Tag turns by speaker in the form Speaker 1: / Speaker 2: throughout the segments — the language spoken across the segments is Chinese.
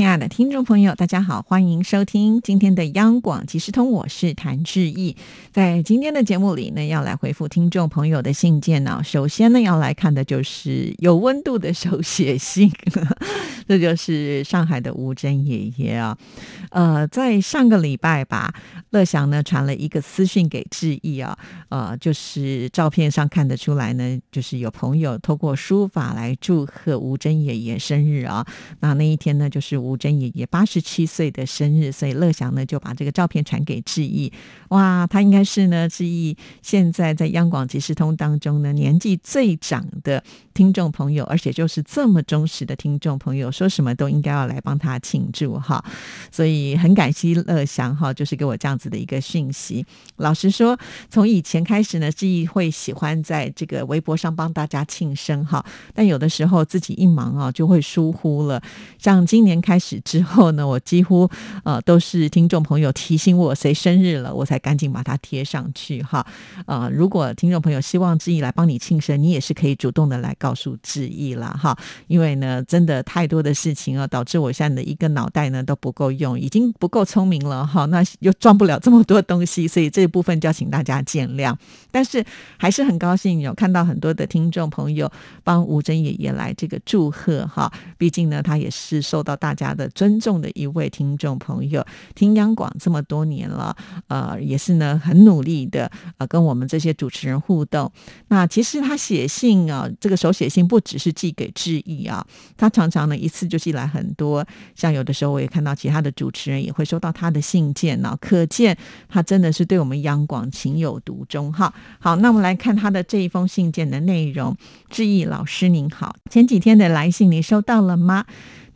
Speaker 1: 亲爱的听众朋友，大家好，欢迎收听今天的央广即时通，我是谭志毅。在今天的节目里呢，要来回复听众朋友的信件呢。首先呢，要来看的就是有温度的手写信，这就是上海的吴珍爷爷啊。呃，在上个礼拜吧，乐祥呢传了一个私讯给志毅啊，呃，就是照片上看得出来呢，就是有朋友透过书法来祝贺吴珍爷爷生日啊。那那一天呢，就是吴吴珍爷爷八十七岁的生日，所以乐祥呢就把这个照片传给志毅。哇，他应该是呢志毅现在在央广即时通当中呢年纪最长的听众朋友，而且就是这么忠实的听众朋友，说什么都应该要来帮他庆祝哈。所以。很感谢乐祥哈，就是给我这样子的一个讯息。老实说，从以前开始呢，志毅会喜欢在这个微博上帮大家庆生哈，但有的时候自己一忙啊，就会疏忽了。像今年开始之后呢，我几乎呃都是听众朋友提醒我谁生日了，我才赶紧把它贴上去哈。呃，如果听众朋友希望志毅来帮你庆生，你也是可以主动的来告诉志毅了哈。因为呢，真的太多的事情啊，导致我现在的一个脑袋呢都不够用。已经不够聪明了哈，那又装不了这么多东西，所以这一部分就要请大家见谅。但是还是很高兴有看到很多的听众朋友帮吴珍爷爷来这个祝贺哈，毕竟呢他也是受到大家的尊重的一位听众朋友，听央广这么多年了，呃，也是呢很努力的呃跟我们这些主持人互动。那其实他写信啊，这个手写信不只是寄给志毅啊，他常常呢一次就寄来很多，像有的时候我也看到其他的主持。人也会收到他的信件呢，可见他真的是对我们央广情有独钟哈。好，那我们来看他的这一封信件的内容。志毅老师您好，前几天的来信你收到了吗？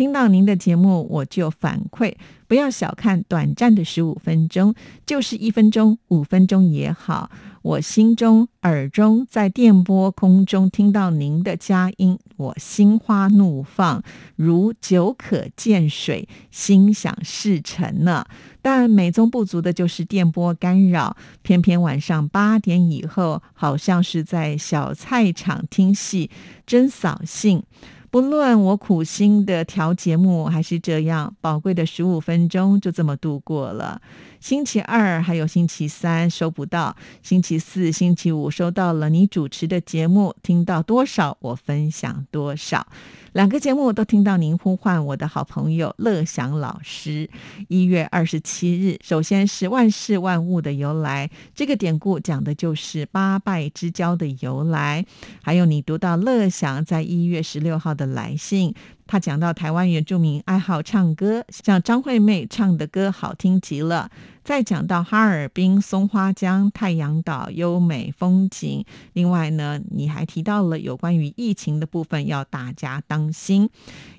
Speaker 1: 听到您的节目，我就反馈，不要小看短暂的十五分钟，就是一分钟、五分钟也好。我心中、耳中，在电波空中听到您的佳音，我心花怒放，如酒可见水，心想事成呢。但美中不足的就是电波干扰，偏偏晚上八点以后，好像是在小菜场听戏，真扫兴。不论我苦心的调节目，还是这样，宝贵的十五分钟就这么度过了。星期二还有星期三收不到，星期四、星期五收到了你主持的节目，听到多少我分享多少。两个节目都听到您呼唤我的好朋友乐祥老师。一月二十七日，首先是万事万物的由来，这个典故讲的就是八拜之交的由来。还有你读到乐祥在一月十六号的来信。他讲到台湾原住民爱好唱歌，像张惠妹唱的歌好听极了。再讲到哈尔滨松花江、太阳岛优美风景。另外呢，你还提到了有关于疫情的部分，要大家当心。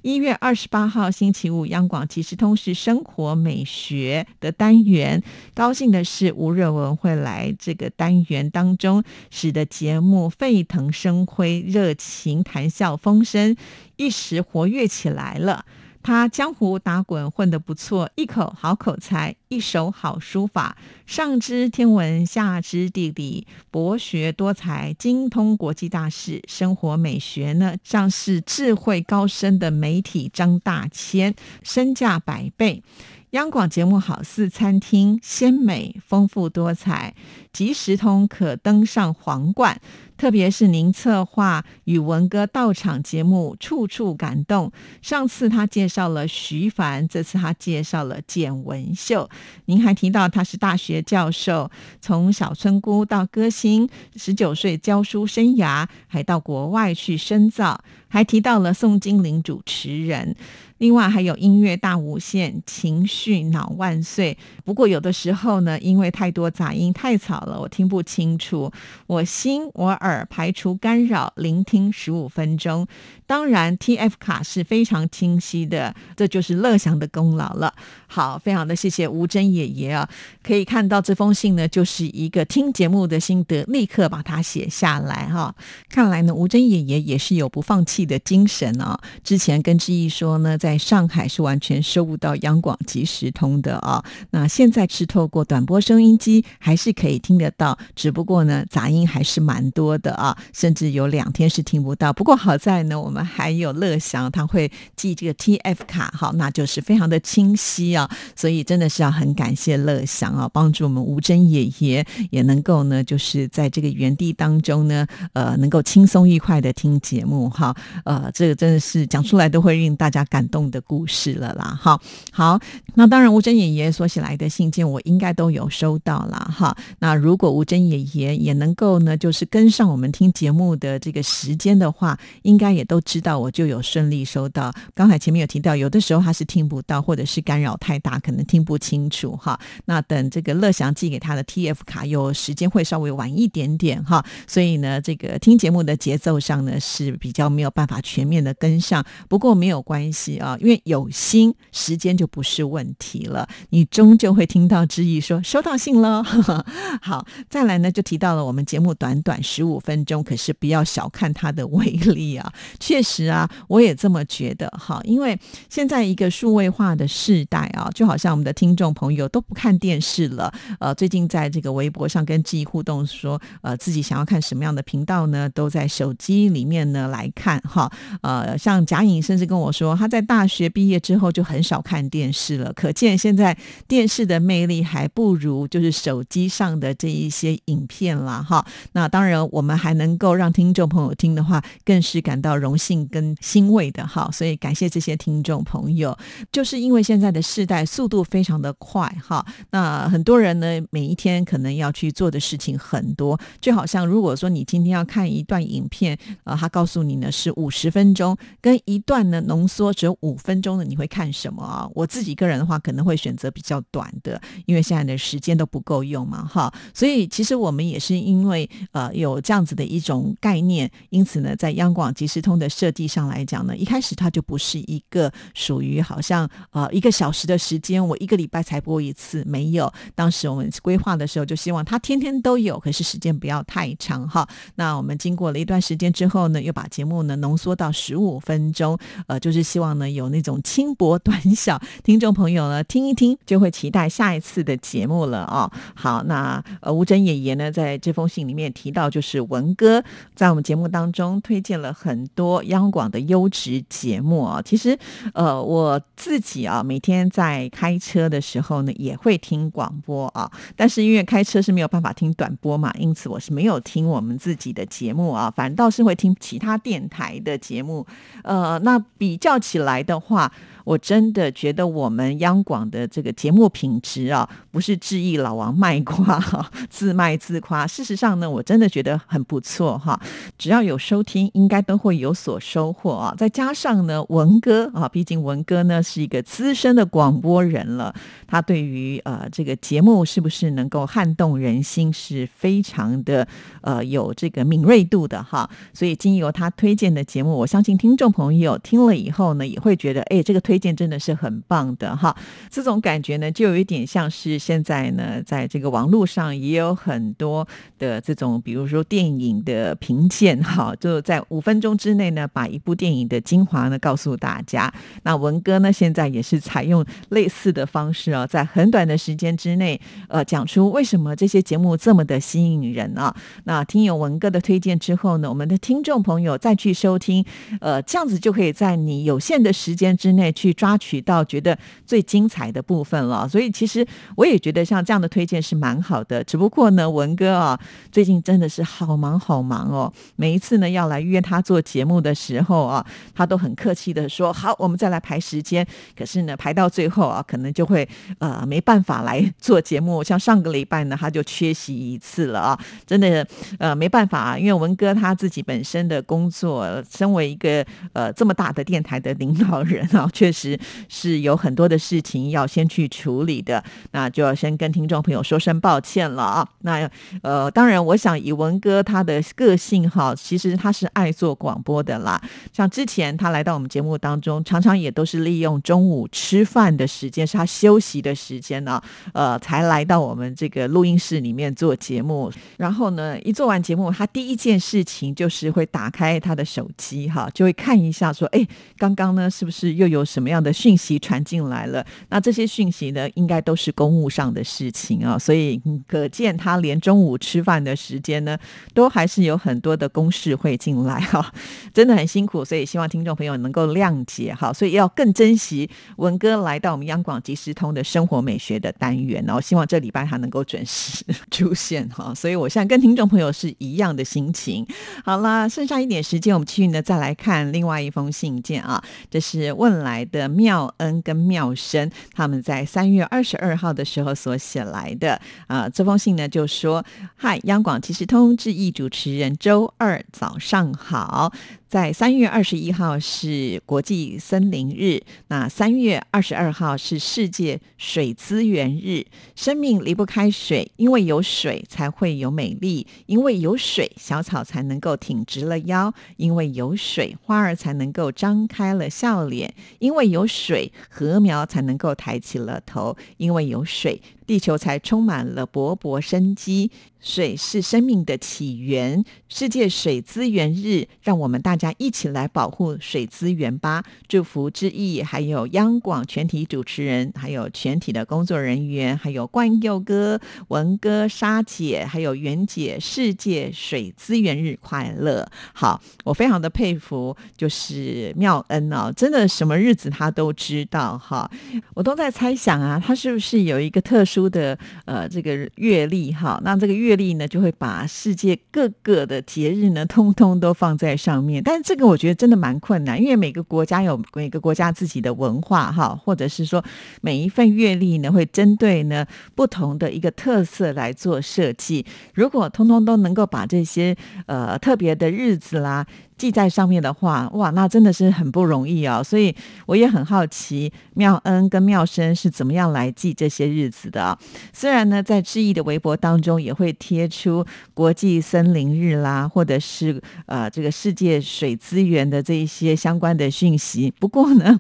Speaker 1: 一月二十八号星期五，央广即时通是生活美学的单元。高兴的是，吴热文会来这个单元当中，使得节目沸腾生辉，热情谈笑风生。一时活跃起来了。他江湖打滚混得不错，一口好口才，一手好书法，上知天文，下知地理，博学多才，精通国际大事，生活美学呢，像是智慧高深的媒体张大千，身价百倍。央广节目好似餐厅，鲜美丰富多彩，即时通可登上皇冠。特别是您策划与文哥到场节目，处处感动。上次他介绍了徐凡，这次他介绍了简文秀。您还提到他是大学教授，从小村姑到歌星，十九岁教书生涯，还到国外去深造，还提到了宋金玲主持人。另外还有音乐大无限，情绪脑万岁。不过有的时候呢，因为太多杂音太吵了，我听不清楚。我心我耳排除干扰，聆听十五分钟。当然 TF 卡是非常清晰的，这就是乐祥的功劳了。好，非常的谢谢吴珍爷爷啊，可以看到这封信呢，就是一个听节目的心得，立刻把它写下来哈。看来呢，吴珍爷爷也是有不放弃的精神啊。之前跟志毅说呢，在上海是完全收不到央广即时通的啊，那现在是透过短波收音机还是可以听得到，只不过呢，杂音还是蛮多的啊，甚至有两天是听不到。不过好在呢，我们还有乐祥，他会寄这个 TF 卡，好，那就是非常的清晰啊。所以真的是要很感谢乐祥啊，帮助我们吴珍爷爷也能够呢，就是在这个原地当中呢，呃，能够轻松愉快的听节目哈，呃，这个真的是讲出来都会令大家感动的故事了啦，哈，好，那当然吴珍爷爷所写来的信件我应该都有收到了哈，那如果吴珍爷爷也能够呢，就是跟上我们听节目的这个时间的话，应该也都知道我就有顺利收到。刚才前面有提到，有的时候他是听不到，或者是干扰太。大可能听不清楚哈，那等这个乐祥寄给他的 TF 卡，有时间会稍微晚一点点哈，所以呢，这个听节目的节奏上呢是比较没有办法全面的跟上。不过没有关系啊，因为有心，时间就不是问题了。你终究会听到之意说收到信了。好，再来呢就提到了我们节目短短十五分钟，可是不要小看它的威力啊。确实啊，我也这么觉得哈，因为现在一个数位化的时代啊。就好像我们的听众朋友都不看电视了。呃，最近在这个微博上跟记忆互动说，呃，自己想要看什么样的频道呢？都在手机里面呢来看哈。呃，像贾颖甚至跟我说，他在大学毕业之后就很少看电视了。可见现在电视的魅力还不如就是手机上的这一些影片啦哈。那当然，我们还能够让听众朋友听的话，更是感到荣性跟欣慰的哈。所以感谢这些听众朋友，就是因为现在的世。代速度非常的快哈，那很多人呢，每一天可能要去做的事情很多，就好像如果说你今天要看一段影片，呃，他告诉你呢是五十分钟，跟一段呢浓缩只有五分钟的，你会看什么啊？我自己个人的话，可能会选择比较短的，因为现在的时间都不够用嘛哈。所以其实我们也是因为呃有这样子的一种概念，因此呢，在央广即时通的设计上来讲呢，一开始它就不是一个属于好像呃一个小时的。时间我一个礼拜才播一次，没有。当时我们规划的时候就希望它天天都有，可是时间不要太长哈。那我们经过了一段时间之后呢，又把节目呢浓缩到十五分钟，呃，就是希望呢有那种轻薄短小，听众朋友呢听一听就会期待下一次的节目了啊。好，那呃吴珍爷爷呢在这封信里面提到，就是文哥在我们节目当中推荐了很多央广的优质节目啊。其实呃我自己啊每天在开车的时候呢，也会听广播啊，但是因为开车是没有办法听短播嘛，因此我是没有听我们自己的节目啊，反倒是会听其他电台的节目。呃，那比较起来的话。我真的觉得我们央广的这个节目品质啊，不是质疑老王卖瓜哈，自卖自夸。事实上呢，我真的觉得很不错哈。只要有收听，应该都会有所收获啊。再加上呢，文哥啊，毕竟文哥呢是一个资深的广播人了，他对于呃这个节目是不是能够撼动人心，是非常的呃有这个敏锐度的哈。所以经由他推荐的节目，我相信听众朋友听了以后呢，也会觉得哎这个推。推荐真的是很棒的哈，这种感觉呢，就有一点像是现在呢，在这个网络上也有很多的这种，比如说电影的评鉴哈，就在五分钟之内呢，把一部电影的精华呢告诉大家。那文哥呢，现在也是采用类似的方式啊，在很短的时间之内，呃，讲出为什么这些节目这么的吸引人啊。那听有文哥的推荐之后呢，我们的听众朋友再去收听，呃，这样子就可以在你有限的时间之内。去抓取到觉得最精彩的部分了，所以其实我也觉得像这样的推荐是蛮好的。只不过呢，文哥啊，最近真的是好忙好忙哦。每一次呢要来约他做节目的时候啊，他都很客气的说好，我们再来排时间。可是呢，排到最后啊，可能就会呃没办法来做节目。像上个礼拜呢，他就缺席一次了啊，真的呃没办法啊，因为文哥他自己本身的工作，身为一个呃这么大的电台的领导人啊，确实是有很多的事情要先去处理的，那就要先跟听众朋友说声抱歉了啊。那呃，当然，我想以文哥他的个性哈，其实他是爱做广播的啦。像之前他来到我们节目当中，常常也都是利用中午吃饭的时间，是他休息的时间呢，呃，才来到我们这个录音室里面做节目。然后呢，一做完节目，他第一件事情就是会打开他的手机，哈，就会看一下说，哎，刚刚呢是不是又有什什么样的讯息传进来了？那这些讯息呢，应该都是公务上的事情啊，所以可见他连中午吃饭的时间呢，都还是有很多的公事会进来哈，真的很辛苦，所以希望听众朋友能够谅解哈，所以要更珍惜文哥来到我们央广即时通的生活美学的单元哦，希望这礼拜他能够准时出现哈，所以我现在跟听众朋友是一样的心情。好啦，剩下一点时间，我们继续呢再来看另外一封信件啊，这是问来的妙恩跟妙生他们在三月二十二号的时候所写来的啊，这封信呢就说：嗨，央广其实通致意主持人，周二早上好。在三月二十一号是国际森林日，那三月二十二号是世界水资源日。生命离不开水，因为有水才会有美丽，因为有水小草才能够挺直了腰，因为有水花儿才能够张开了笑脸，因为有水禾苗才能够抬起了头，因为有水。地球才充满了勃勃生机。水是生命的起源。世界水资源日，让我们大家一起来保护水资源吧。祝福之意，还有央广全体主持人，还有全体的工作人员，还有冠佑哥、文哥、沙姐，还有袁姐。世界水资源日快乐！好，我非常的佩服，就是妙恩哦，真的什么日子他都知道哈。我都在猜想啊，他是不是有一个特殊。的呃，这个月历哈，那这个月历呢，就会把世界各个的节日呢，通通都放在上面。但是这个我觉得真的蛮困难，因为每个国家有每个国家自己的文化哈，或者是说每一份月历呢，会针对呢不同的一个特色来做设计。如果通通都能够把这些呃特别的日子啦。记在上面的话，哇，那真的是很不容易哦。所以我也很好奇，妙恩跟妙生是怎么样来记这些日子的。虽然呢，在志毅的微博当中也会贴出国际森林日啦，或者是呃这个世界水资源的这一些相关的讯息，不过呢。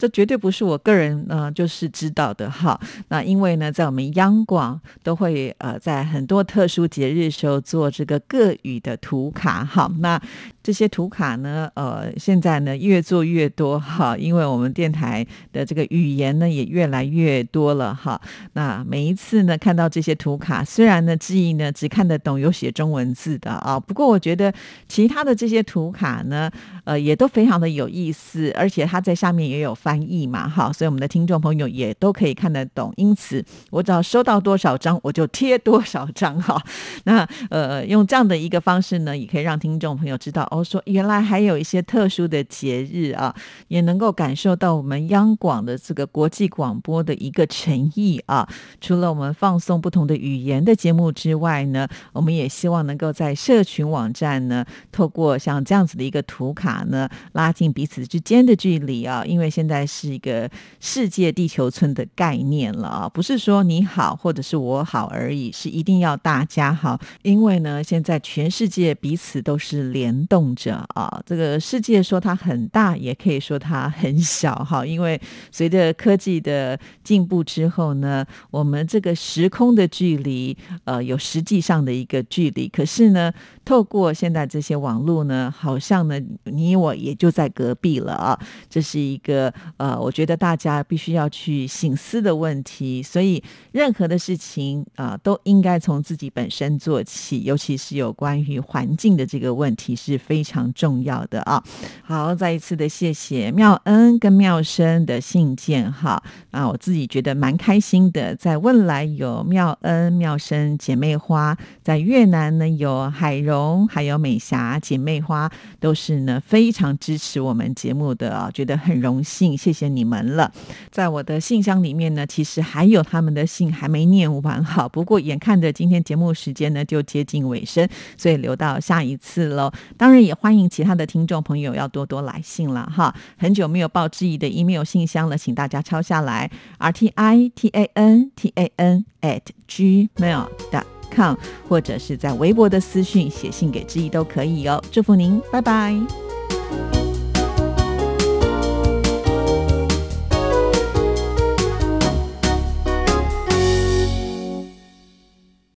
Speaker 1: 这绝对不是我个人呢，就是知道的哈。那因为呢，在我们央广都会呃，在很多特殊节日时候做这个各语的图卡哈。那这些图卡呢，呃，现在呢越做越多哈，因为我们电台的这个语言呢也越来越多了哈。那每一次呢看到这些图卡，虽然呢志毅呢只看得懂有写中文字的啊，不过我觉得其他的这些图卡呢，呃，也都非常的有意思，而且它在下面也有发。翻译嘛，好，所以我们的听众朋友也都可以看得懂。因此，我只要收到多少张，我就贴多少张哈。那呃，用这样的一个方式呢，也可以让听众朋友知道哦，说原来还有一些特殊的节日啊，也能够感受到我们央广的这个国际广播的一个诚意啊。除了我们放送不同的语言的节目之外呢，我们也希望能够在社群网站呢，透过像这样子的一个图卡呢，拉近彼此之间的距离啊。因为现在。是一个世界地球村的概念了啊，不是说你好或者是我好而已，是一定要大家好。因为呢，现在全世界彼此都是联动着啊。这个世界说它很大，也可以说它很小哈。因为随着科技的进步之后呢，我们这个时空的距离呃有实际上的一个距离，可是呢，透过现在这些网络呢，好像呢你我也就在隔壁了啊。这是一个。呃，我觉得大家必须要去醒思的问题，所以任何的事情啊，都应该从自己本身做起，尤其是有关于环境的这个问题是非常重要的啊。好，再一次的谢谢妙恩跟妙生的信件哈啊，我自己觉得蛮开心的。在汶莱有妙恩、妙生姐妹花，在越南呢有海柔还有美霞姐妹花，都是呢非常支持我们节目的啊，觉得很荣幸。谢谢你们了，在我的信箱里面呢，其实还有他们的信还没念完哈。不过眼看着今天节目时间呢就接近尾声，所以留到下一次喽。当然也欢迎其他的听众朋友要多多来信了哈。很久没有报质疑的 email 信箱了，请大家抄下来：r t i t a n t a n at gmail dot com，或者是在微博的私讯写信给之意都可以哦。祝福您，拜拜。